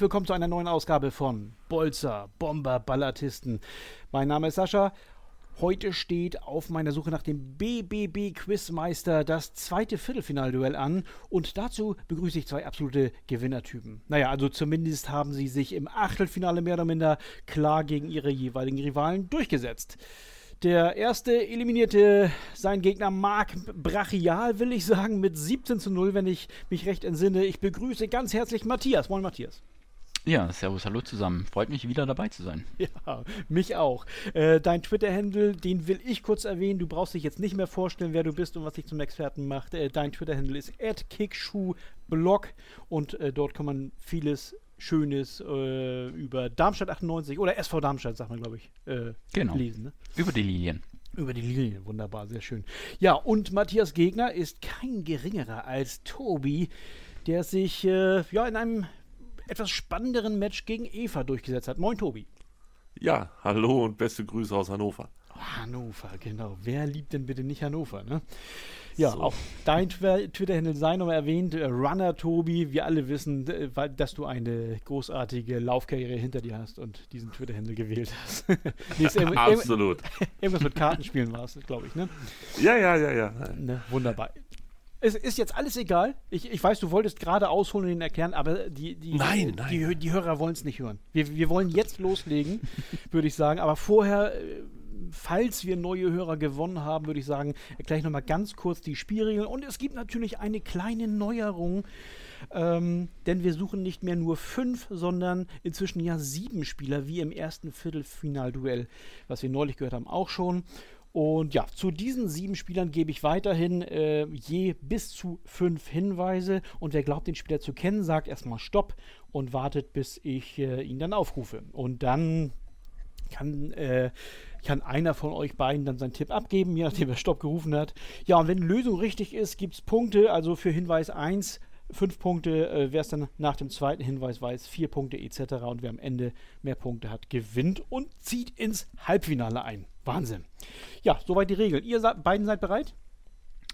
herzlich willkommen zu einer neuen Ausgabe von Bolzer, Bomber, Ballatisten. Mein Name ist Sascha. Heute steht auf meiner Suche nach dem BBB Quizmeister das zweite Viertelfinalduell an und dazu begrüße ich zwei absolute Gewinnertypen. Naja, also zumindest haben sie sich im Achtelfinale mehr oder minder klar gegen ihre jeweiligen Rivalen durchgesetzt. Der erste eliminierte seinen Gegner Marc Brachial, will ich sagen, mit 17 zu 0, wenn ich mich recht entsinne. Ich begrüße ganz herzlich Matthias. Moin, Matthias. Ja, servus, hallo zusammen. Freut mich, wieder dabei zu sein. Ja, mich auch. Äh, dein Twitter-Handle, den will ich kurz erwähnen. Du brauchst dich jetzt nicht mehr vorstellen, wer du bist und was dich zum Experten macht. Äh, dein Twitter-Handle ist kickschuhblog und äh, dort kann man vieles Schönes äh, über Darmstadt 98 oder SV Darmstadt, sagt man, glaube ich, äh, genau. lesen. Ne? Über die Lilien. Über die Lilien, wunderbar, sehr schön. Ja, und Matthias Gegner ist kein geringerer als Tobi, der sich äh, ja in einem etwas spannenderen Match gegen Eva durchgesetzt hat. Moin, Tobi. Ja, hallo und beste Grüße aus Hannover. Hannover, genau. Wer liebt denn bitte nicht Hannover, ne? Ja, so. auch dein Twitter-Handle sei nochmal erwähnt, äh, Runner Tobi. Wir alle wissen, dass du eine großartige Laufkarriere hinter dir hast und diesen Twitter-Handle gewählt hast. nee, Absolut. Irgendwas mit Kartenspielen war es, glaube ich, ne? Ja, ja, ja, ja. Ne, wunderbar. Es ist jetzt alles egal. Ich, ich weiß, du wolltest gerade ausholen und ihn erklären, aber die, die, nein, die, nein. die, die Hörer wollen es nicht hören. Wir, wir wollen jetzt loslegen, würde ich sagen. Aber vorher äh, falls wir neue Hörer gewonnen haben, würde ich sagen, erkläre ich nochmal ganz kurz die Spielregeln. Und es gibt natürlich eine kleine Neuerung. Ähm, denn wir suchen nicht mehr nur fünf, sondern inzwischen ja sieben Spieler, wie im ersten Viertelfinalduell, was wir neulich gehört haben, auch schon. Und ja, zu diesen sieben Spielern gebe ich weiterhin äh, je bis zu fünf Hinweise. Und wer glaubt, den Spieler zu kennen, sagt erstmal Stopp und wartet, bis ich äh, ihn dann aufrufe. Und dann kann äh, kann einer von euch beiden dann seinen Tipp abgeben, je nachdem wer Stopp gerufen hat. Ja, und wenn die Lösung richtig ist, gibt es Punkte. Also für Hinweis 1 fünf Punkte, äh, wer es dann nach dem zweiten Hinweis weiß, vier Punkte etc. Und wer am Ende mehr Punkte hat, gewinnt und zieht ins Halbfinale ein. Wahnsinn. Ja, soweit die Regeln. Ihr beiden seid bereit?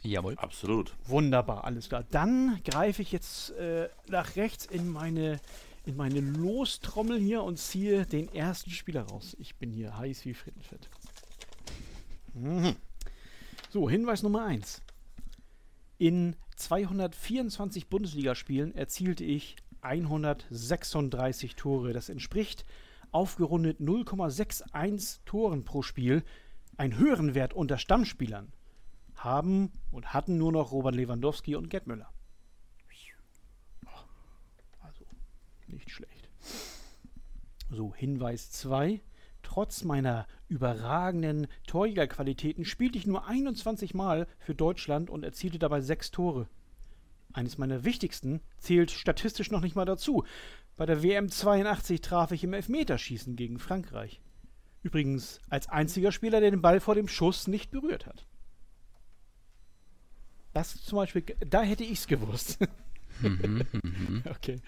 Jawohl. Absolut. Wunderbar, alles klar. Dann greife ich jetzt äh, nach rechts in meine in meine Lostrommel hier und ziehe den ersten Spieler raus. Ich bin hier heiß wie Frittenfett. Mhm. So, Hinweis Nummer 1. In 224 Bundesligaspielen erzielte ich 136 Tore. Das entspricht aufgerundet 0,61 Toren pro Spiel. Ein höheren Wert unter Stammspielern haben und hatten nur noch Robert Lewandowski und Gerd Müller. Nicht schlecht. So, Hinweis 2. Trotz meiner überragenden Torjägerqualitäten spielte ich nur 21 Mal für Deutschland und erzielte dabei sechs Tore. Eines meiner wichtigsten zählt statistisch noch nicht mal dazu. Bei der WM 82 traf ich im Elfmeterschießen gegen Frankreich. Übrigens als einziger Spieler, der den Ball vor dem Schuss nicht berührt hat. Das zum Beispiel, da hätte ich es gewusst. Mhm, okay.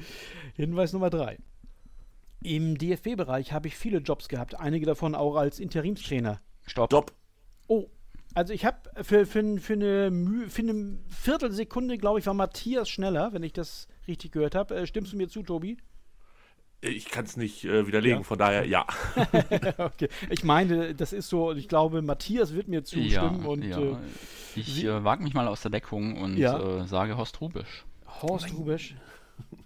Hinweis Nummer drei. Im DFB-Bereich habe ich viele Jobs gehabt, einige davon auch als Interimstrainer. Stopp. Stopp. Oh, also ich habe für, für, für, eine, für eine Viertelsekunde, glaube ich, war Matthias schneller, wenn ich das richtig gehört habe. Äh, stimmst du mir zu, Tobi? Ich kann es nicht äh, widerlegen, ja. von daher ja. okay. Ich meine, das ist so, ich glaube, Matthias wird mir zustimmen. Ja, und, ja. Äh, ich äh, wage mich mal aus der Deckung und äh, sage Horst Rubisch. Horst Rubisch.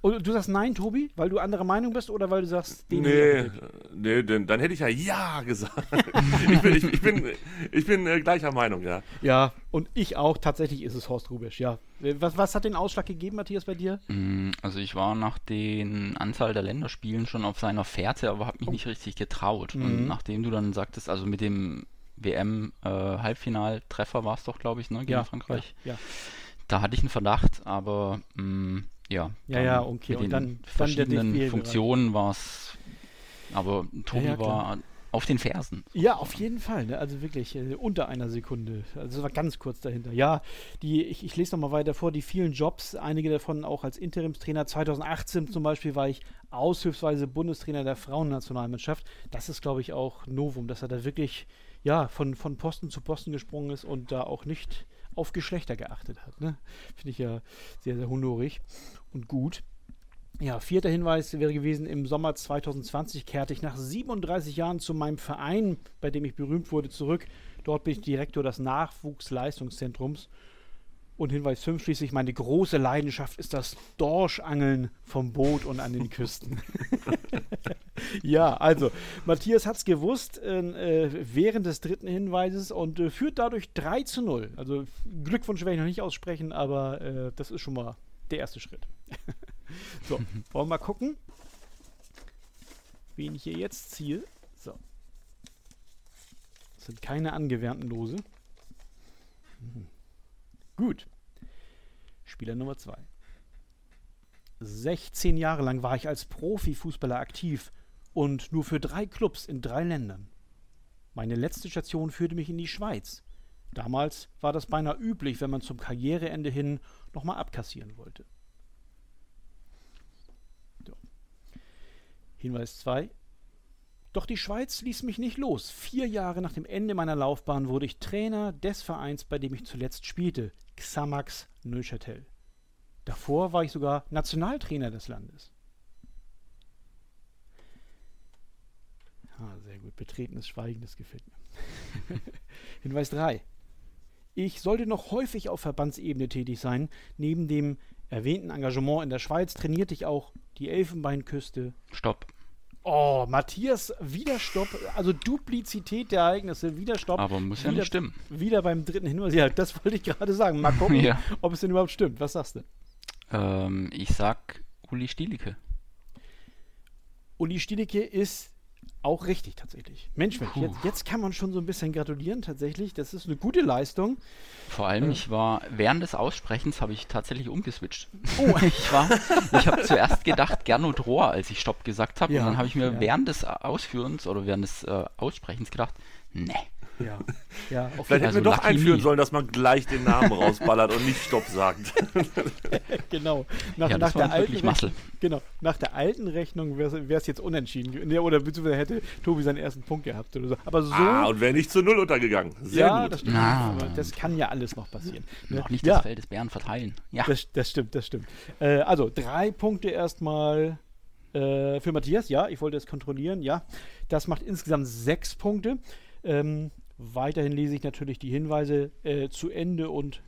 Und du sagst nein, Tobi, weil du anderer Meinung bist oder weil du sagst, den Nee, nee denn, dann hätte ich ja ja gesagt. ich bin, ich, ich bin, ich bin äh, gleicher Meinung, ja. Ja, und ich auch. Tatsächlich ist es Horst Rubisch, ja. Was, was hat den Ausschlag gegeben, Matthias, bei dir? Mm, also ich war nach den Anzahl der Länderspielen schon auf seiner Fährte, aber habe mich oh. nicht richtig getraut. Mhm. Und nachdem du dann sagtest, also mit dem WM-Halbfinaltreffer äh, war es doch, glaube ich, ne, gegen ja, Frankreich. Ja, ja da hatte ich einen Verdacht, aber mh, mm, ja. Ja, ja, okay. Mit und dann, verschiedenen dann Funktionen war es. Aber Tobi ja, ja, war auf den Fersen. Ja, auf jeden Fall. Ne? Also wirklich äh, unter einer Sekunde. Also es war ganz kurz dahinter. Ja, die, ich, ich lese nochmal weiter vor. Die vielen Jobs, einige davon auch als Interimstrainer. 2018 zum Beispiel war ich aushilfsweise Bundestrainer der Frauennationalmannschaft. Das ist, glaube ich, auch Novum, dass er da wirklich ja, von, von Posten zu Posten gesprungen ist und da auch nicht auf Geschlechter geachtet hat. Ne? Finde ich ja sehr, sehr honorig und gut. Ja, vierter Hinweis wäre gewesen, im Sommer 2020 kehrte ich nach 37 Jahren zu meinem Verein, bei dem ich berühmt wurde, zurück. Dort bin ich Direktor des Nachwuchsleistungszentrums. Und Hinweis 5 schließlich, meine große Leidenschaft ist das Dorschangeln vom Boot und an den Küsten. ja, also, Matthias hat es gewusst äh, während des dritten Hinweises und äh, führt dadurch 3 zu 0. Also Glückwunsch werde ich noch nicht aussprechen, aber äh, das ist schon mal der erste Schritt. so, wollen wir mal gucken, wen ich hier jetzt ziehe. So. Das sind keine angewärmten Lose. Mhm. Gut. Spieler Nummer 2. 16 Jahre lang war ich als Profifußballer aktiv und nur für drei Clubs in drei Ländern. Meine letzte Station führte mich in die Schweiz. Damals war das beinahe üblich, wenn man zum Karriereende hin nochmal abkassieren wollte. So. Hinweis 2. Doch die Schweiz ließ mich nicht los. Vier Jahre nach dem Ende meiner Laufbahn wurde ich Trainer des Vereins, bei dem ich zuletzt spielte, Xamax Neuchâtel. Davor war ich sogar Nationaltrainer des Landes. Ah, sehr gut. Betretenes Schweigen, das gefällt mir. Hinweis 3. Ich sollte noch häufig auf Verbandsebene tätig sein. Neben dem erwähnten Engagement in der Schweiz trainierte ich auch die Elfenbeinküste. Stopp. Oh, Matthias, Widerstopp, also Duplizität der Ereignisse, Widerstopp. Aber muss ja wieder, nicht stimmen. Wieder beim dritten Hinweis. Ja, das wollte ich gerade sagen. Mal gucken, Ja. ob es denn überhaupt stimmt. Was sagst du? Ähm, ich sag Uli Stielicke. Uli Stielicke ist auch richtig tatsächlich. Mensch, Mensch jetzt, jetzt kann man schon so ein bisschen gratulieren tatsächlich. Das ist eine gute Leistung. Vor allem, ich war während des Aussprechens habe ich tatsächlich umgeswitcht. Oh. Ich war, ich habe zuerst gedacht Gernot Rohr, als ich Stopp gesagt habe, Ja, und dann habe ich mir ja. während des Ausführens oder während des äh, Aussprechens gedacht, ne, Ja, ja auf Vielleicht hätten Also wir doch Lucky einführen Me. sollen, dass man gleich den Namen rausballert und nicht Stopp sagt. genau. Nach, ja, nach der alten Massel. Genau. Nach der alten Rechnung wäre es jetzt unentschieden. oder beziehungsweise hätte Tobi seinen ersten Punkt gehabt oder so. Aber so. Ah, und wäre nicht zu Null untergegangen. Sehr ja, gut. das stimmt. Ah. Das kann ja alles noch passieren. ne? Noch nicht ja, das Feld des Bären verteilen. Ja, Das, das stimmt, das stimmt. Äh, also drei Punkte erstmal äh, für Matthias. Ja, ich wollte es kontrollieren. Ja, das macht insgesamt sechs Punkte. Ähm, weiterhin lese ich natürlich die Hinweise äh, zu Ende und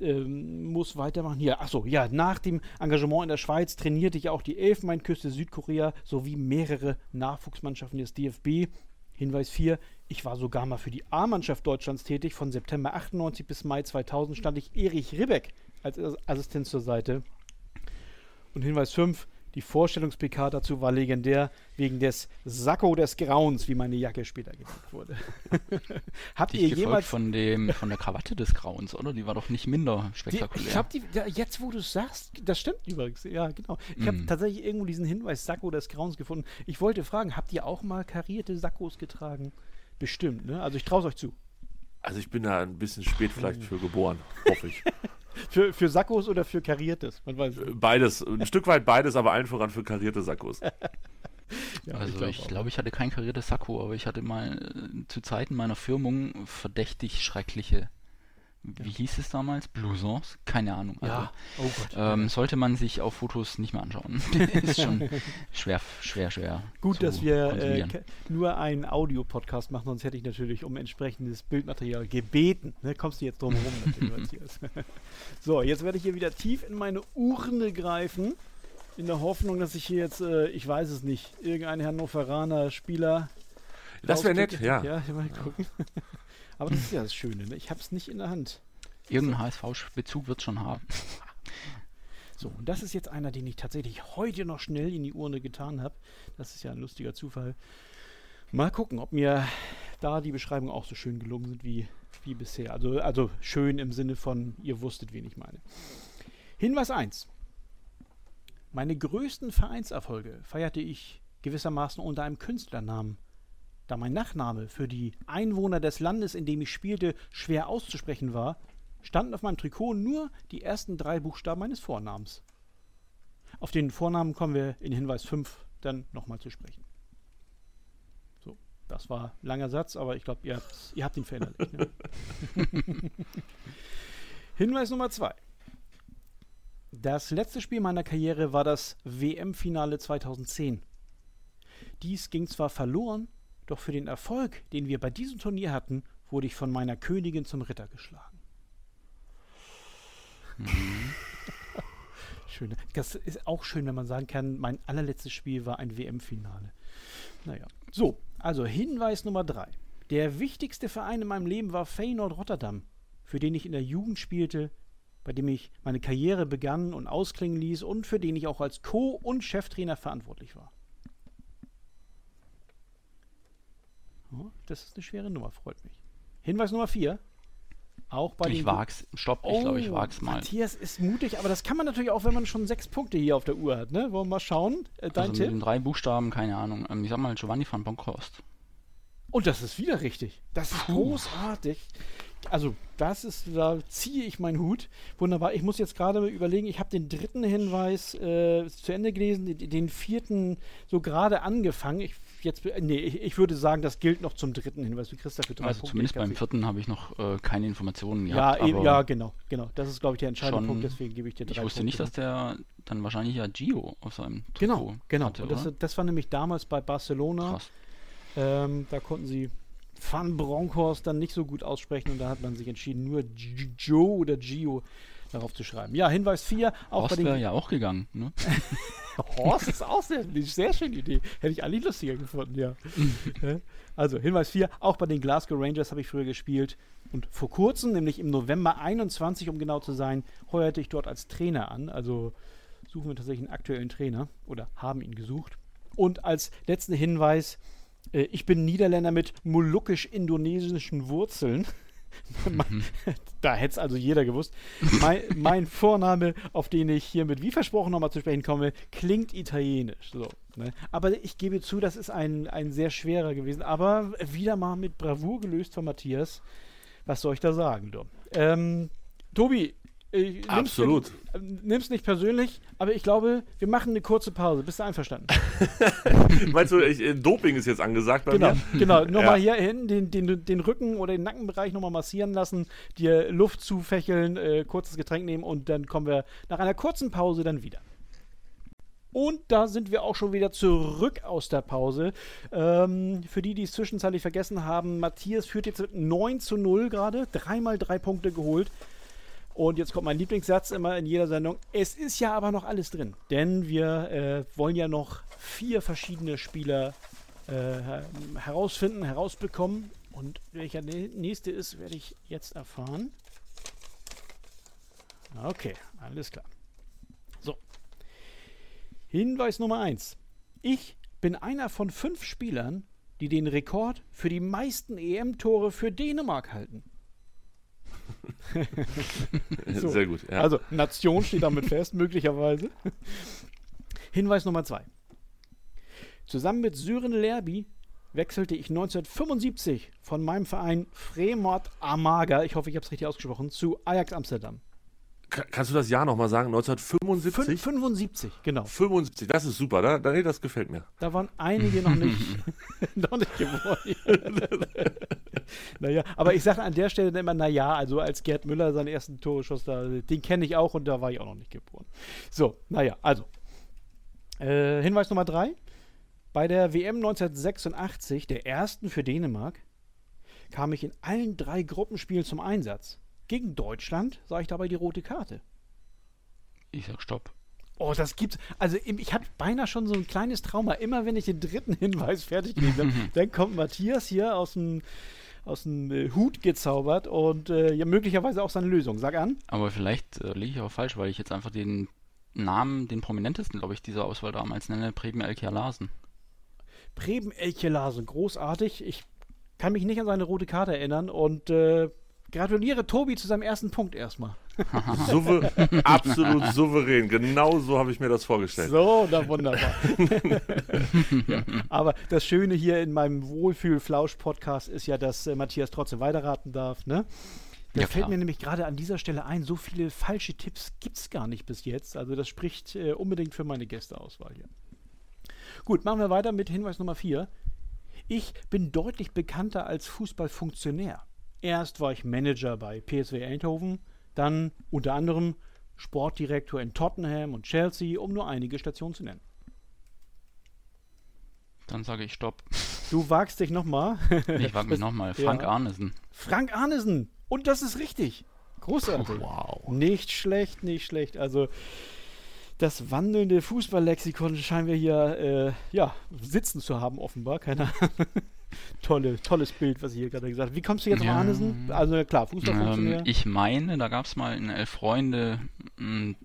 ähm, muss weitermachen. Hier, achso, ja, nach dem Engagement in der Schweiz trainierte ich auch die Elfenbeinküste Südkorea sowie mehrere Nachwuchsmannschaften des DFB. Hinweis 4, ich war sogar mal für die A-Mannschaft Deutschlands tätig. Von September 98 bis Mai 2000 stand ich Erich Ribbeck als As- Assistent zur Seite. Und Hinweis 5, die Vorstellungs-PK dazu war legendär, wegen des Sakko des Grauens, wie meine Jacke später genannt wurde. Habt ihr jemals von, dem, von der Krawatte des Grauens, oder? Die war doch nicht minder die, spektakulär. ich habe die, ja, jetzt wo du es sagst, das stimmt übrigens, ja genau. Ich habe Mm. tatsächlich irgendwo diesen Hinweis Sakko des Grauens gefunden. Ich wollte fragen, habt ihr auch mal karierte Sakkos getragen? Bestimmt, ne? Also ich traue es euch zu. Also ich bin da ein bisschen spät vielleicht für geboren, hoffe ich. Für, für Sakkos oder für kariertes? Man weiß nicht. Beides, ein Stück weit beides, aber allen voran für karierte Sakkos. Ja, also glaub ich glaube, ich hatte kein kariertes Sakko, aber ich hatte mal äh, zu Zeiten meiner Firmung verdächtig schreckliche, wie hieß es damals? Blousons? Keine Ahnung. Also, Ja, oh Gott. ähm, sollte man sich auf Fotos nicht mehr anschauen. ist schon schwer, schwer, schwer. Gut, zu dass wir äh, nur einen Audio-Podcast machen, sonst hätte ich natürlich um entsprechendes Bildmaterial gebeten. Ne, kommst du jetzt drum herum. So, jetzt werde ich hier wieder tief in meine Urne greifen, in der Hoffnung, dass ich hier jetzt, äh, ich weiß es nicht, irgendein Hannoveraner Spieler. Das wäre nett, ja. Ja, mal gucken. Aber das ist ja das Schöne, ne? ich habe es nicht in der Hand. Irgendein HSV-Bezug wird schon haben. So, und das ist jetzt einer, den ich tatsächlich heute noch schnell in die Urne getan habe. Das ist ja ein lustiger Zufall. Mal gucken, ob mir da die Beschreibungen auch so schön gelungen sind wie, wie bisher. Also, also schön im Sinne von, ihr wusstet, wen ich meine. Hinweis 1. Meine größten Vereinserfolge feierte ich gewissermaßen unter einem Künstlernamen. Da mein Nachname für die Einwohner des Landes, in dem ich spielte, schwer auszusprechen war, standen auf meinem Trikot nur die ersten drei Buchstaben meines Vornamens. Auf den Vornamen kommen wir in Hinweis 5 dann nochmal zu sprechen. So, das war ein langer Satz, aber ich glaube, ihr, ihr habt ihn verinnerlicht. Ne? Hinweis Nummer 2. Das letzte Spiel meiner Karriere war das WM-Finale 2010. Dies ging zwar verloren, doch für den Erfolg, den wir bei diesem Turnier hatten, wurde ich von meiner Königin zum Ritter geschlagen. Mhm. schön. Das ist auch schön, wenn man sagen kann, mein allerletztes Spiel war ein WM-Finale. Naja. So, also Hinweis Nummer drei. Der wichtigste Verein in meinem Leben war Feyenoord Rotterdam, für den ich in der Jugend spielte, bei dem ich meine Karriere begann und ausklingen ließ und für den ich auch als Co- und Cheftrainer verantwortlich war. Das ist eine schwere Nummer, freut mich. Hinweis Nummer vier. Auch bei ich wag's. Stopp, ich oh, glaube, ich wag's mal. Matthias ist mutig, aber das kann man natürlich auch, wenn man schon sechs Punkte hier auf der Uhr hat. Ne? Wollen wir mal schauen? Äh, dein also Tipp? mit den drei Buchstaben, keine Ahnung. Ähm, Ich sag mal Giovanni van Bronckhorst. Und das ist wieder richtig. Das ist Puh. großartig. Also, das ist, da ziehe ich meinen Hut. Wunderbar. Ich muss jetzt gerade überlegen, ich habe den dritten Hinweis äh, zu Ende gelesen, den, den vierten so gerade angefangen. Ich, jetzt, nee, ich, ich würde sagen, das gilt noch zum dritten Hinweis. Du kriegst dafür drei Also Punkte. zumindest beim vierten habe ich noch äh, keine Informationen Ja, gehabt. eben, aber ja, genau, genau. Das ist, glaube ich, der entscheidende schon- Punkt, deswegen gebe ich dir drei Ich wusste Punkte. nicht, dass der dann wahrscheinlich ja Gio auf seinem Genau, Trikot genau. hatte, Und das, das war nämlich damals bei Barcelona. Krass. Ähm, da konnten sie Van Bronckhorst dann nicht so gut aussprechen und da hat man sich entschieden, nur Joe oder Gio darauf zu schreiben. Ja, Hinweis 4, auch Horst wäre ja auch gegangen, ne? Horst ist auch sehr, eine sehr schöne Idee. Hätte ich eigentlich lustiger gefunden, ja. Ja. also, Hinweis 4, auch bei den Glasgow Rangers habe ich früher gespielt. Und vor kurzem, nämlich im November 21, um genau zu sein, heuerte ich dort als Trainer an. Also suchen wir tatsächlich einen aktuellen Trainer oder haben ihn gesucht. Und als letzten Hinweis, äh, ich bin Niederländer mit molukisch-indonesischen Wurzeln. Mhm. da hätte es also jeder gewusst. Mein, mein Vorname, auf den ich hiermit wie versprochen nochmal zu sprechen komme, klingt italienisch. So, ne? Aber ich gebe zu, das ist ein, ein sehr schwerer gewesen. Aber wieder mal mit Bravour gelöst von Matthias. Was soll ich da sagen, du? Ähm, Tobi, nimm's- Absolut. äh, Nimm's nicht persönlich, aber ich glaube, wir machen eine kurze Pause. Bist du einverstanden? Meinst du, ich, äh, Doping ist jetzt angesagt bei Genau, mir? genau. Nochmal Ja. hier hinten den, den, den Rücken oder den Nackenbereich nochmal massieren lassen, dir Luft zufächeln, äh, kurzes Getränk nehmen und dann kommen wir nach einer kurzen Pause dann wieder. Und da sind wir auch schon wieder zurück aus der Pause. Ähm, für die, die es zwischenzeitlich vergessen haben, Matthias führt jetzt mit 9 zu 0 gerade, dreimal drei Punkte geholt. Und jetzt kommt mein Lieblingssatz immer in jeder Sendung. Es ist ja aber noch alles drin, denn wir äh, wollen ja noch vier verschiedene Spieler äh, her- herausfinden, herausbekommen. Und welcher der nächste ist, werde ich jetzt erfahren. Okay, alles klar. So. Hinweis Nummer 1. Ich bin einer von fünf Spielern, die den Rekord für die meisten EM-Tore für Dänemark halten. So. Sehr gut. Ja. Also, Nation steht damit fest, möglicherweise. Hinweis Nummer zwei. Zusammen mit Sören Lerby wechselte ich 1975 von meinem Verein Fremont Amager, ich hoffe, ich habe es richtig ausgesprochen, zu Ajax Amsterdam. Ka- Kannst du das Jahr nochmal sagen? 1975? Fün 75, genau. 75, das ist super, da, da, nee, das gefällt mir. Da waren einige noch nicht, noch nicht geboren. naja, aber ich sage an der Stelle immer, naja, also als Gerd Müller seinen ersten Tore schoss, da, den kenne ich auch und da war ich auch noch nicht geboren. So, naja, also. Äh, Hinweis Nummer drei. Bei der WM 1986, der ersten für Dänemark, kam ich in allen drei Gruppenspielen zum Einsatz. Gegen Deutschland sah ich dabei die rote Karte. Ich sag Stopp. Oh, das gibt's. Also ich hatte beinahe schon so ein kleines Trauma. Immer wenn ich den dritten Hinweis fertig gelesen habe, dann kommt Matthias hier aus dem, aus dem äh, Hut gezaubert und äh, ja, möglicherweise auch seine Lösung. Sag an. Aber vielleicht äh, liege ich auch falsch, weil ich jetzt einfach den Namen, den prominentesten, glaube ich, dieser Auswahl damals nenne, Preben Elkia Larsen. Preben Elche Larsen, großartig. Ich kann mich nicht an seine rote Karte erinnern und äh, gratuliere Tobi zu seinem ersten Punkt erstmal. Souver absolut souverän. Genau so habe ich mir das vorgestellt. So, na wunderbar. ja, aber das Schöne hier in meinem Wohlfühl-Flausch-Podcast ist ja, dass äh, Matthias trotzdem weiterraten darf, ne? Das Ja, fällt klar. mir nämlich gerade an dieser Stelle ein, so viele falsche Tipps gibt es gar nicht bis jetzt. Also das spricht äh, unbedingt für meine Gästeauswahl hier. Gut, machen wir weiter mit Hinweis Nummer 4. Ich bin deutlich bekannter als Fußballfunktionär. Erst war ich Manager bei PSW Eindhoven, dann unter anderem Sportdirektor in Tottenham und Chelsea, um nur einige Stationen zu nennen. Dann sage ich Stopp. Du wagst dich nochmal. Ich wage mich nochmal. Frank Ja. Arnesen. Frank Arnesen. Und das ist richtig. Großartig. Wow. Nicht schlecht, nicht schlecht. Also das wandelnde Fußballlexikon scheinen wir hier äh, ja, sitzen zu haben, offenbar. Keine Ahnung. Tolle, tolles Bild, was ich hier gerade gesagt habe. Wie kommst du jetzt Ja. auf Arnesen? Also klar, Fußballfunktionär. Ähm, ich meine, da gab es mal in Elf Freunde einen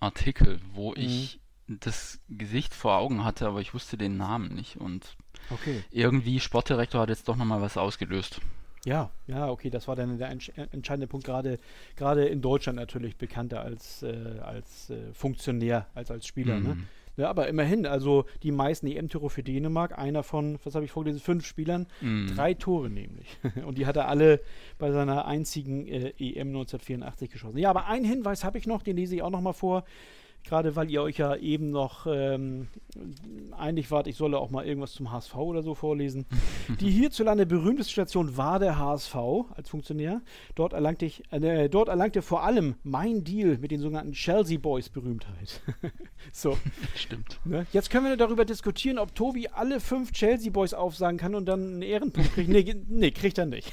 Artikel, wo Mhm. ich das Gesicht vor Augen hatte, aber ich wusste den Namen nicht. Und okay. irgendwie, Sportdirektor hat jetzt doch nochmal was ausgelöst. Ja, ja, okay, das war dann der entsch entscheidende Punkt, gerade gerade in Deutschland natürlich bekannter als, äh, als äh, Funktionär, als als Spieler. Ne? Ja, aber immerhin, also die meisten EM-Tore für Dänemark, einer von, was habe ich vorgelesen, fünf Spielern, Mhm. drei Tore nämlich. Und die hat er alle bei seiner einzigen äh, EM 1984 geschossen. Ja, aber einen Hinweis habe ich noch, den lese ich auch noch mal vor. Gerade weil ihr euch ja eben noch ähm, einig wart, ich solle auch mal irgendwas zum HSV oder so vorlesen. Die hierzulande berühmteste Station war der HSV als Funktionär. Dort erlangte, ich, äh, dort erlangte vor allem mein Deal mit den sogenannten Chelsea Boys Berühmtheit. so, Stimmt. ne? Jetzt können wir darüber diskutieren, ob Tobi alle fünf Chelsea Boys aufsagen kann und dann einen Ehrenpunkt kriegt. Nee, nee kriegt er nicht.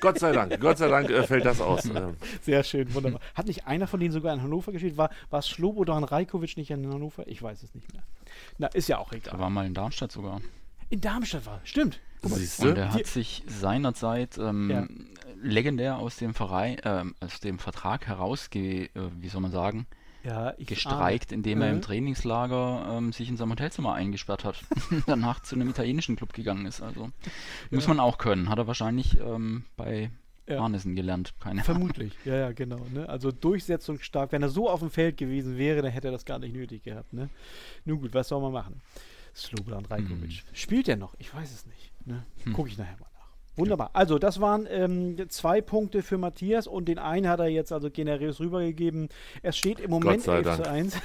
Gott sei Dank, Gott sei Dank äh, fällt das aus. Ähm, Sehr schön, wunderbar. Hat nicht einer von denen sogar in Hannover gespielt? War, war Slobodan Rajkovic nicht in Hannover? Ich weiß es nicht mehr. Na, ist ja auch Er egal. war mal in Darmstadt sogar. In Darmstadt war, stimmt. Siehst Und du? er hat sich seinerzeit ähm, Ja. legendär aus dem Verein, ähm, aus dem Vertrag herausge, äh, wie soll man sagen, ja, ich gestreikt, indem er Mhm. im Trainingslager ähm, sich in seinem Hotelzimmer eingesperrt hat. Danach zu einem italienischen Club gegangen ist. Also muss Ja. man auch können. Hat er wahrscheinlich ähm, bei Ja. Arnesen gelernt. Keine Ahnung. Vermutlich, ja, ja, genau. Ne? Also durchsetzungsstark. Wenn er so auf dem Feld gewesen wäre, dann hätte er das gar nicht nötig gehabt. Ne? Nun gut, was soll man machen? Slobodan Rajkovic. Spielt er noch? Ich weiß es nicht. Ne? Hm. Gucke ich nachher mal. Wunderbar. Also, das waren ähm, zwei Punkte für Matthias und den einen hat er jetzt also generös rübergegeben. Es steht im Moment sei 11 Dank. zu 1.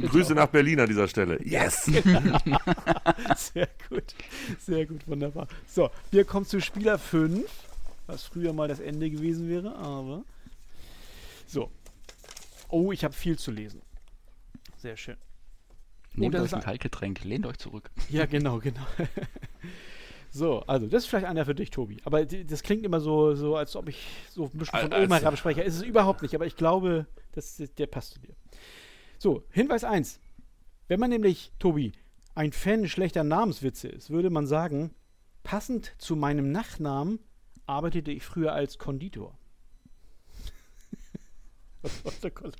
Grüße nach Berlin an dieser Stelle. Yes! Sehr gut. Sehr gut, wunderbar. So, wir kommen zu Spieler 5, was früher mal das Ende gewesen wäre, aber. So. Oh, ich habe viel zu lesen. Sehr schön. Nehmt das euch ist ein ein- Kaltgetränk, lehnt euch zurück. Ja, genau, genau. so, also, das ist vielleicht einer für dich, Tobi. Aber die- das klingt immer so, so als ob ich so ein bisschen von Als- oben herab spreche. Ist es überhaupt nicht, aber ich glaube, das, der passt zu dir. So, Hinweis 1. Wenn man nämlich, Tobi, ein Fan schlechter Namenswitze ist, würde man sagen, passend zu meinem Nachnamen arbeitete ich früher als Konditor. oh Gott,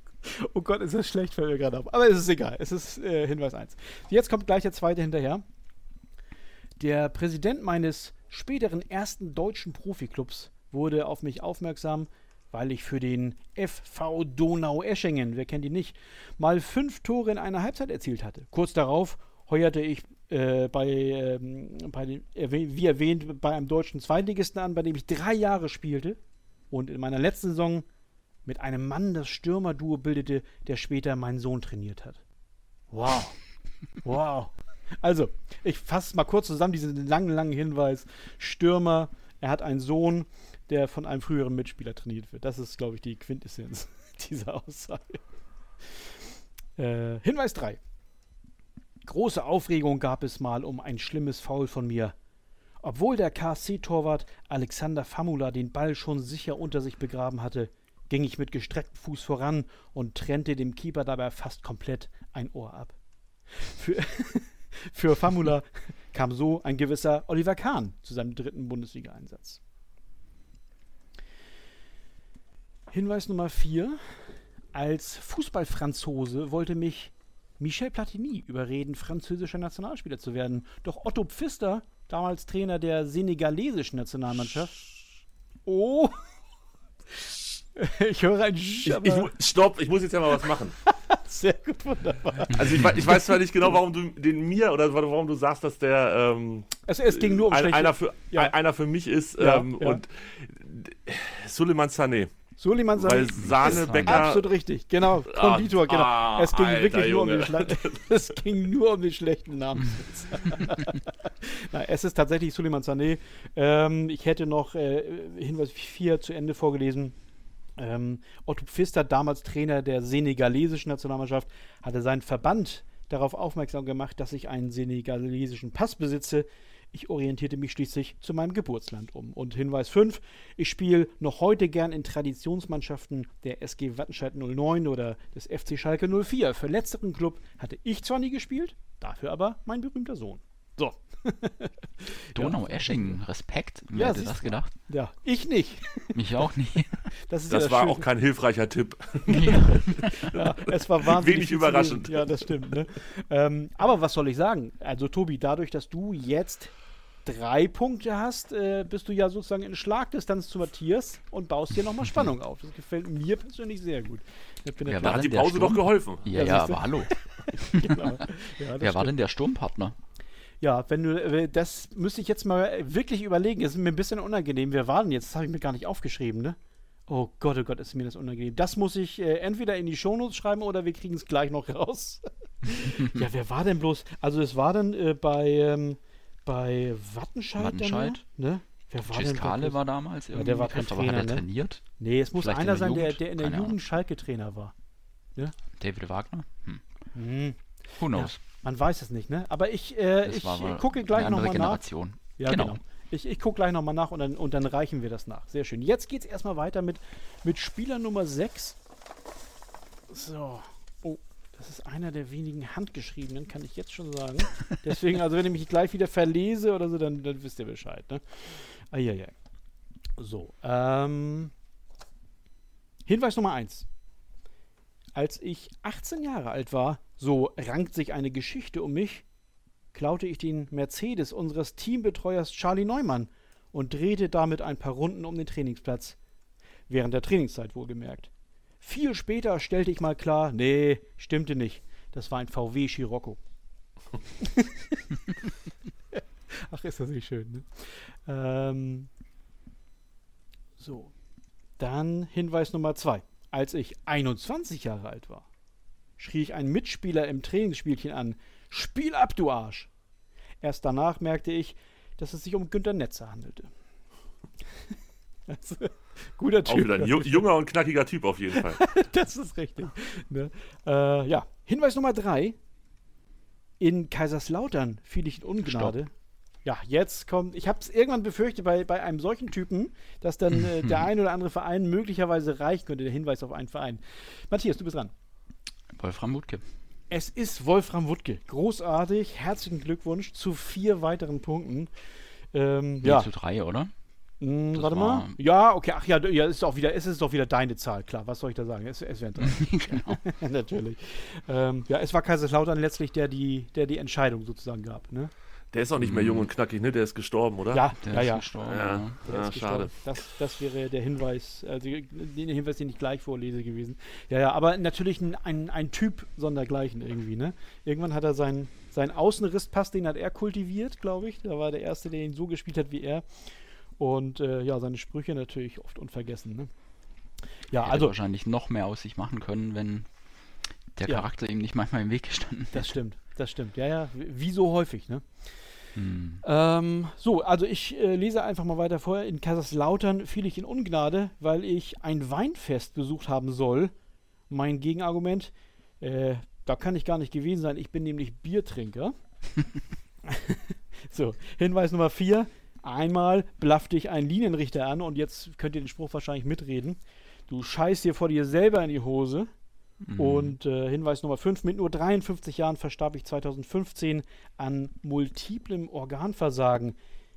oh Gott, ist das schlecht, fällt mir gerade auf. Aber es ist egal, es ist äh, Hinweis 1. Jetzt kommt gleich der zweite hinterher. Der Präsident meines späteren ersten deutschen Profiklubs wurde auf mich aufmerksam, weil ich für den FV Donau-Eschingen, wer kennt ihn nicht, mal fünf Tore in einer Halbzeit erzielt hatte. Kurz darauf heuerte ich äh, bei, ähm, bei den, wie erwähnt, bei einem deutschen Zweitligisten an, bei dem ich drei Jahre spielte und in meiner letzten Saison mit einem Mann das Stürmerduo bildete, der später meinen Sohn trainiert hat. Wow. Wow. Also, ich fasse mal kurz zusammen diesen langen, langen Hinweis. Stürmer, er hat einen Sohn, der von einem früheren Mitspieler trainiert wird. Das ist, glaube ich, die Quintessenz dieser Aussage. Äh, Hinweis 3. Große Aufregung gab es mal um ein schlimmes Foul von mir. Obwohl der KSC-Torwart Alexander Famula den Ball schon sicher unter sich begraben hatte, ging ich mit gestrecktem Fuß voran und trennte dem Keeper dabei fast komplett ein Ohr ab. Für, für Famula kam so ein gewisser Oliver Kahn zu seinem dritten Bundesliga-Einsatz. Hinweis Nummer 4. Als Fußballfranzose wollte mich Michel Platini überreden, französischer Nationalspieler zu werden. Doch Otto Pfister, damals Trainer der senegalesischen Nationalmannschaft. Oh! Ich höre ein Sch, Ich, ich, stopp, ich muss jetzt ja mal was machen. Sehr gut, wunderbar. Also ich, ich weiß zwar nicht genau, warum du den mir oder warum du sagst, dass der ähm, Es, es ging nur um ein, schlechte... einer, für, Ja. ein, einer für mich ist Ja, ähm, ja. und Suleiman Sané. Suleiman Weil sagt, Sahne, Bäcker, absolut richtig. Genau, Konditor, genau. ah, es ging Alter, wirklich nur um den Es ging nur um den schlechten Namenswitz. Nein, es ist tatsächlich Suleiman Sané. Ähm, ich hätte noch äh, Hinweis 4 zu Ende vorgelesen. Ähm, Otto Pfister, damals Trainer der senegalesischen Nationalmannschaft, hatte seinen Verband darauf aufmerksam gemacht, dass ich einen senegalesischen Pass besitze. Ich orientierte mich schließlich zu meinem Geburtsland um. Und Hinweis 5, ich spiele noch heute gern in Traditionsmannschaften der SG Wattenscheid 09 oder des FC Schalke 04. Für letzteren Club hatte ich zwar nie gespielt, dafür aber mein berühmter Sohn. So. Donau-Eschingen, Respekt. Wer Ja, hätte das gedacht? Ja, ich nicht. Mich auch nicht. Das, ist ja Das war Schöne. auch kein hilfreicher Tipp. Ja, es war wahnsinnig Wenig überraschend. Ja, das stimmt. Ne? Ähm, aber was soll ich sagen? Also, Tobi, dadurch, dass du jetzt drei Punkte hast, äh, bist du ja sozusagen in Schlagdistanz zu Matthias und baust dir nochmal Spannung auf. Das gefällt mir persönlich sehr gut. Wer natürlich- Da war hat die Pause doch Sturm? geholfen. Ja, Ja, ja, aber hallo. genau. ja, Wer war stimmt. denn der Sturmpartner? Ja, wenn du, äh, das müsste ich jetzt mal wirklich überlegen. Es ist mir ein bisschen unangenehm. Wer war denn jetzt? Das habe ich mir gar nicht aufgeschrieben, ne? Oh Gott, oh Gott, ist mir das unangenehm. Das muss ich äh, entweder in die Shownotes schreiben oder wir kriegen es gleich noch raus. ja, wer war denn bloß? Also es war dann äh, bei, ähm, bei Wattenscheid. Wattenscheid. Dann, ne? Wer war denn bloß? war damals irgendwie. der war kein aber hat Trainer, er ne? trainiert? Nee, es muss Vielleicht in einer sein, der, der in der Keine. Jugend Schalke-Trainer war. David Wagner? Hm. Hm, Who knows? man weiß es nicht, ne? Aber ich, äh, ich gucke gleich nochmal nach. Generation. Ja, Genau. genau. Ich, ich gucke gleich nochmal nach und dann, und dann reichen wir das nach. Sehr schön. Jetzt geht es erstmal weiter mit, mit Spieler Nummer 6. So. Oh, das ist einer der wenigen handgeschriebenen, kann ich jetzt schon sagen. Deswegen, also wenn ich mich gleich wieder verlese oder so, dann, dann wisst ihr Bescheid. Ne? Eieiei. So. Ähm, Hinweis Nummer 1. Als ich 18 Jahre alt war, so rankt sich eine Geschichte um mich, klaute ich den Mercedes unseres Teambetreuers Charlie Neumann und drehte damit ein paar Runden um den Trainingsplatz. Während der Trainingszeit wohlgemerkt. Viel später stellte ich mal klar, nee, stimmte nicht. Das war ein VW Scirocco. Ach, ist das nicht schön, ne? Ähm, so. Dann Hinweis Nummer zwei. Als ich 21 Jahre alt war, schrie ich einen Mitspieler im Trainingsspielchen an: Spiel ab, du Arsch! Erst danach merkte ich, dass es sich um Günter Netzer handelte. Also, guter Auch Typ. wieder ein ju junger und knackiger Typ auf jeden Fall. Das ist richtig. Ne? Äh, ja, Hinweis Nummer drei. In Kaiserslautern fiel ich in Ungnade. Ja, jetzt kommt, ich habe es irgendwann befürchtet bei, bei einem solchen Typen, dass dann äh, der ein oder andere Verein möglicherweise reichen könnte, der Hinweis auf einen Verein. Matthias, du bist dran. Wolfram Wutke. Es ist Wolfram Wuttke. Großartig. Herzlichen Glückwunsch zu vier weiteren Punkten. Ähm, Ja. ja, zu drei, oder? Das warte mal. Ja, okay. Ach ja, ja, ist auch wieder, es ist doch wieder deine Zahl, klar. Was soll ich da sagen? Es, es wären drei. genau. Natürlich. Ähm, ja, es war Kaiserslautern letztlich, der die, der die Entscheidung sozusagen gab. Ne? Der ist auch nicht mehr jung und knackig, ne? Der ist gestorben, oder? Ja, Der ja, ist ja. gestorben. Ja, ja. Der ja ist schade. gestorben. Das, das wäre der Hinweis, also den Hinweis, den ich gleich vorlese gewesen. Ja, ja, aber natürlich ein, ein, ein Typ sondergleichen irgendwie, ne? Irgendwann hat er seinen, seinen Außenrisspass, den hat er kultiviert, glaube ich. Da war der Erste, der ihn so gespielt hat wie er. Und äh, ja, seine Sprüche natürlich oft unvergessen, ne? Ja, Hätte also, wahrscheinlich noch mehr aus sich machen können, wenn der Ja. Charakter ihm nicht manchmal im Weg gestanden das stimmt, das stimmt. Ja, ja, wie wie so häufig, ne? Hm. Ähm, so, also ich äh, lese einfach mal weiter vor. In Kaiserslautern fiel ich in Ungnade, weil ich ein Weinfest besucht haben soll. Mein Gegenargument, äh, da kann ich gar nicht gewesen sein, ich bin nämlich Biertrinker. so, Hinweis Nummer 4. Einmal blaffte ich einen Linienrichter an und jetzt könnt ihr den Spruch wahrscheinlich mitreden. Du scheißt dir vor dir selber in die Hose. Mhm. Und äh, Hinweis Nummer 5, mit nur 53 Jahren verstarb ich 2015 an multiplem Organversagen.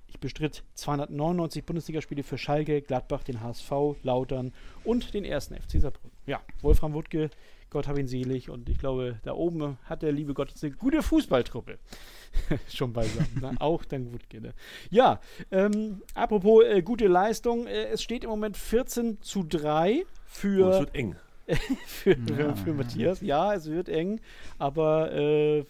Ich bestritt 299 Bundesligaspiele für Schalke, Gladbach, den HSV, Lautern und den ersten FC Saarbrücken. Ja, Wolfram Wuttke, Gott hab ihn selig und ich glaube, da oben hat der liebe Gott eine gute Fußballtruppe. Schon beisammen, ne? auch dank Wuttke. Ne? Ja, ähm, apropos äh, gute Leistung, äh, es steht im Moment 14 zu 3 Oh, für es wird eng. für, Ja. für Matthias. Ja, es wird eng, aber äh,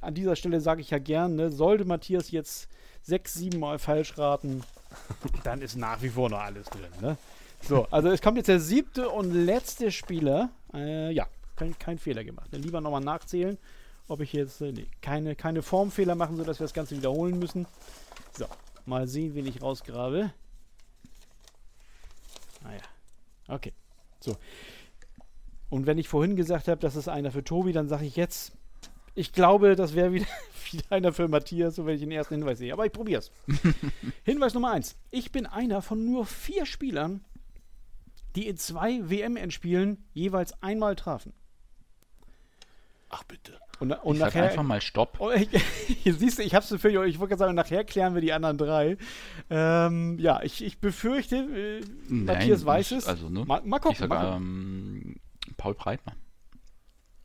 an dieser Stelle sage ich ja gern, ne, sollte Matthias jetzt sechs, sieben Mal falsch raten, dann ist nach wie vor noch alles drin. Ne? So, also es kommt jetzt der siebte und letzte Spieler. Äh, ja, kein, kein Fehler gemacht. Dann lieber nochmal nachzählen, ob ich jetzt äh, nee, keine, keine Formfehler machen, sodass wir das Ganze wiederholen müssen. So, mal sehen, wen ich rausgrabe. Naja. Okay. So. Und wenn ich vorhin gesagt habe, das ist einer für Tobi, dann sage ich jetzt, ich glaube, das wäre wieder, wieder einer für Matthias, so wenn ich den ersten Hinweis sehe. Aber ich probiere es. Hinweis Nummer eins. Ich bin einer von nur vier Spielern, die in zwei WM-Endspielen jeweils einmal trafen. Ach bitte. Und, und ich sag nachher. einfach mal Stopp. Oh, ich, siehst du, ich hab's für euch. Ich wollte gerade sagen, nachher klären wir die anderen drei. Ähm, ja, ich, ich befürchte, äh, Nein, Matthias weiß es. Also, ne? Mal, mal gucken. ich sag mal gucken. ähm, Paul Breitner.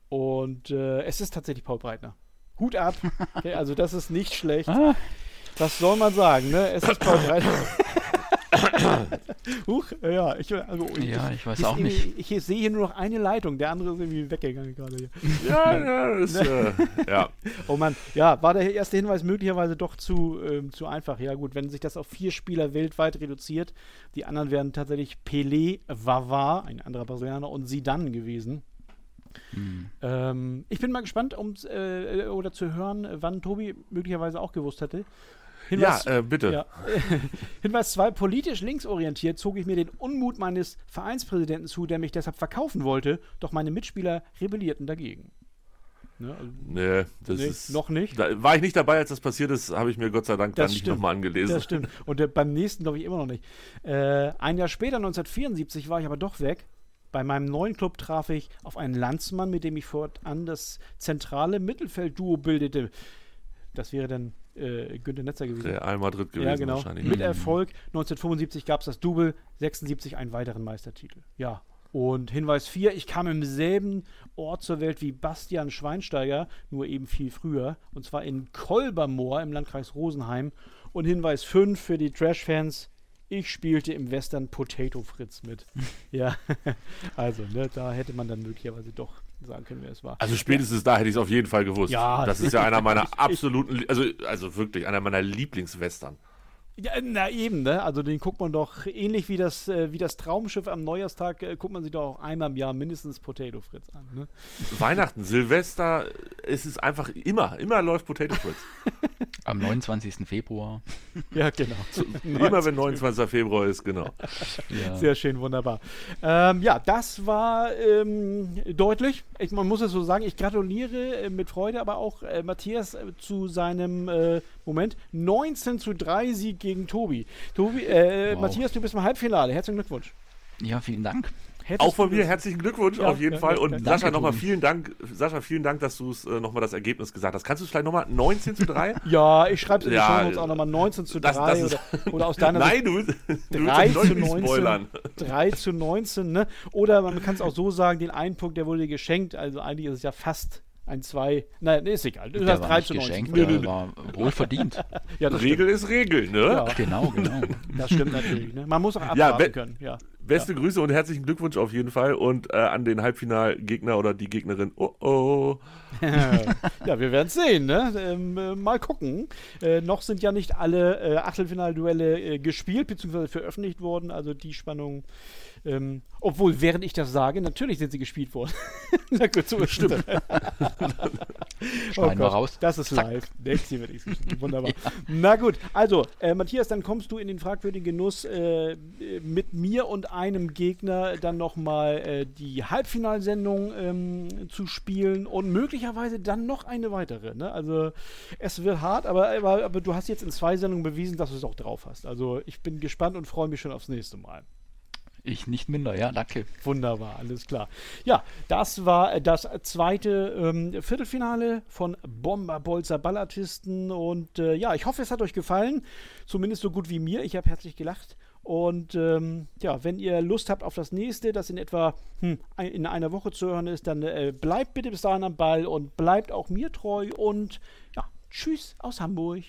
Und äh, es ist tatsächlich Paul Breitner. Hut ab. Okay, also das ist nicht schlecht. Ah. Was soll man sagen, ne? Es ist Paul Breitner. Huch, ja, ich, also, Ja, ich weiß ich, auch nicht. Ich, ich sehe hier nur noch eine Leitung, der andere ist irgendwie weggegangen gerade hier. Ja, ja, das, äh, ja. Oh Mann, ja, war der erste Hinweis möglicherweise doch zu, ähm, zu einfach. Ja, gut, wenn sich das auf vier Spieler weltweit reduziert, die anderen wären tatsächlich Pelé, Vavá, ein anderer Brasilianer, und Zidane gewesen. Hm. Ähm, ich bin mal gespannt, um äh, oder zu hören, wann Tobi möglicherweise auch gewusst hätte. Ja äh, bitte. ja. Hinweis 2. Politisch linksorientiert zog ich mir den Unmut meines Vereinspräsidenten zu, der mich deshalb verkaufen wollte, doch meine Mitspieler rebellierten dagegen. Ne, also, Nee, das Nee, ist. noch nicht. Da war ich nicht dabei, als das passiert ist, habe ich mir Gott sei Dank Das dann nicht stimmt. nochmal angelesen. Das stimmt. Und äh, beim nächsten glaube ich immer noch nicht. Äh, ein Jahr später, 1974, war ich aber doch weg. Bei meinem neuen Club traf ich auf einen Landsmann, mit dem ich fortan das zentrale Mittelfeldduo bildete. Das wäre dann äh, Günter Netzer gewesen. Real Madrid gewesen ja, genau. wahrscheinlich. Mit ne? Erfolg. 1975 gab es das Double, 76 einen weiteren Meistertitel. Ja. Und Hinweis 4, ich kam im selben Ort zur Welt wie Bastian Schweinsteiger, nur eben viel früher. Und zwar in Kolbermoor im Landkreis Rosenheim. Und Hinweis 5 für die Trash-Fans, ich spielte im Western Potato Fritz mit. ja, also, ne, da hätte man dann möglicherweise doch sagen können, wer es war. Also spätestens da hätte ich es auf jeden Fall gewusst. Ja, das ist ja einer meiner absoluten, also, also wirklich einer meiner Lieblingswestern. Ja, na eben, ne? Also den guckt man doch ähnlich wie das, äh, wie das Traumschiff am Neujahrstag, äh, guckt man sich doch auch einmal im Jahr mindestens Potato Fritz an. Ne? Weihnachten, Silvester, es ist einfach immer, immer läuft Potato Fritz. Am 29. Februar. Ja, genau. immer wenn 29. Februar ist, genau. Ja. Sehr schön, wunderbar. Ähm, ja, das war ähm, deutlich. Ich, man muss es so sagen, ich gratuliere äh, mit Freude, aber auch äh, Matthias äh, zu seinem äh, Moment 19 zu 3 Sieg gegen Tobi. Tobi, äh, Wow. Matthias, du bist im Halbfinale. Herzlichen Glückwunsch. ja, vielen Dank. Hättest Auch von mir herzlichen Glückwunsch Ja, auf jeden ja, Fall. ja, Und ja. Sascha, Danke, nochmal vielen Dank. Sascha, vielen Dank, dass du es äh, nochmal das Ergebnis gesagt hast. Kannst du es vielleicht nochmal 19 zu 3? Ja, ich schreibe es in die Ja, Notes auch nochmal 19 zu 3 das- das oder, oder aus deiner Sicht Nein, du, du willst 3 die zu Leute nicht 19. spoilern. 3 zu 19, ne? Oder man kann es auch so sagen, den einen Punkt, der wurde dir geschenkt. Also eigentlich ist es ja fast ein 2. Nein, nee, ist egal. Du Der hast war 3 nicht zu 19. geschenkt, Nö, nö, war wohlverdient. Ja, das Regel ist Regel, ne? Ja. genau, genau. Das stimmt natürlich. Ne? Man muss auch Ja, abwarten we- können. Ja. Beste Grüße und herzlichen Glückwunsch auf jeden Fall. Und äh, an den Halbfinalgegner oder die Gegnerin. Oh oh. ja, wir werden es sehen. Ne? Ähm, äh, mal gucken. Äh, noch sind ja nicht alle äh, Achtelfinalduelle äh, gespielt bzw. veröffentlicht worden. Also die Spannung. Ähm, obwohl, während ich das sage, natürlich sind sie gespielt worden. Na gut, so stimmt. Schneiden wir raus. Das ist Zack. live. Jahr wird geschnitten. Wunderbar. Na gut, also, äh, Matthias, dann kommst du in den fragwürdigen Genuss, äh, mit mir und einem Gegner dann nochmal äh, die Halbfinalsendung ähm, zu spielen und möglicherweise dann noch eine weitere. Ne? Also, es wird hart, aber, aber, aber du hast jetzt in zwei Sendungen bewiesen, dass du es auch drauf hast. Also, ich bin gespannt und freue mich schon aufs nächste Mal. Ich nicht minder, ja, danke. Wunderbar, alles klar. Ja, das war äh, das zweite ähm, Viertelfinale von Bomber Bolzer Ballartisten. Und äh, ja, ich hoffe, es hat euch gefallen. Zumindest so gut wie mir. Ich habe herzlich gelacht. Und ähm, ja, wenn ihr Lust habt auf das nächste, das in etwa hm, in einer Woche zu hören ist, dann äh, bleibt bitte bis dahin am Ball und bleibt auch mir treu. Und ja, tschüss aus Hamburg.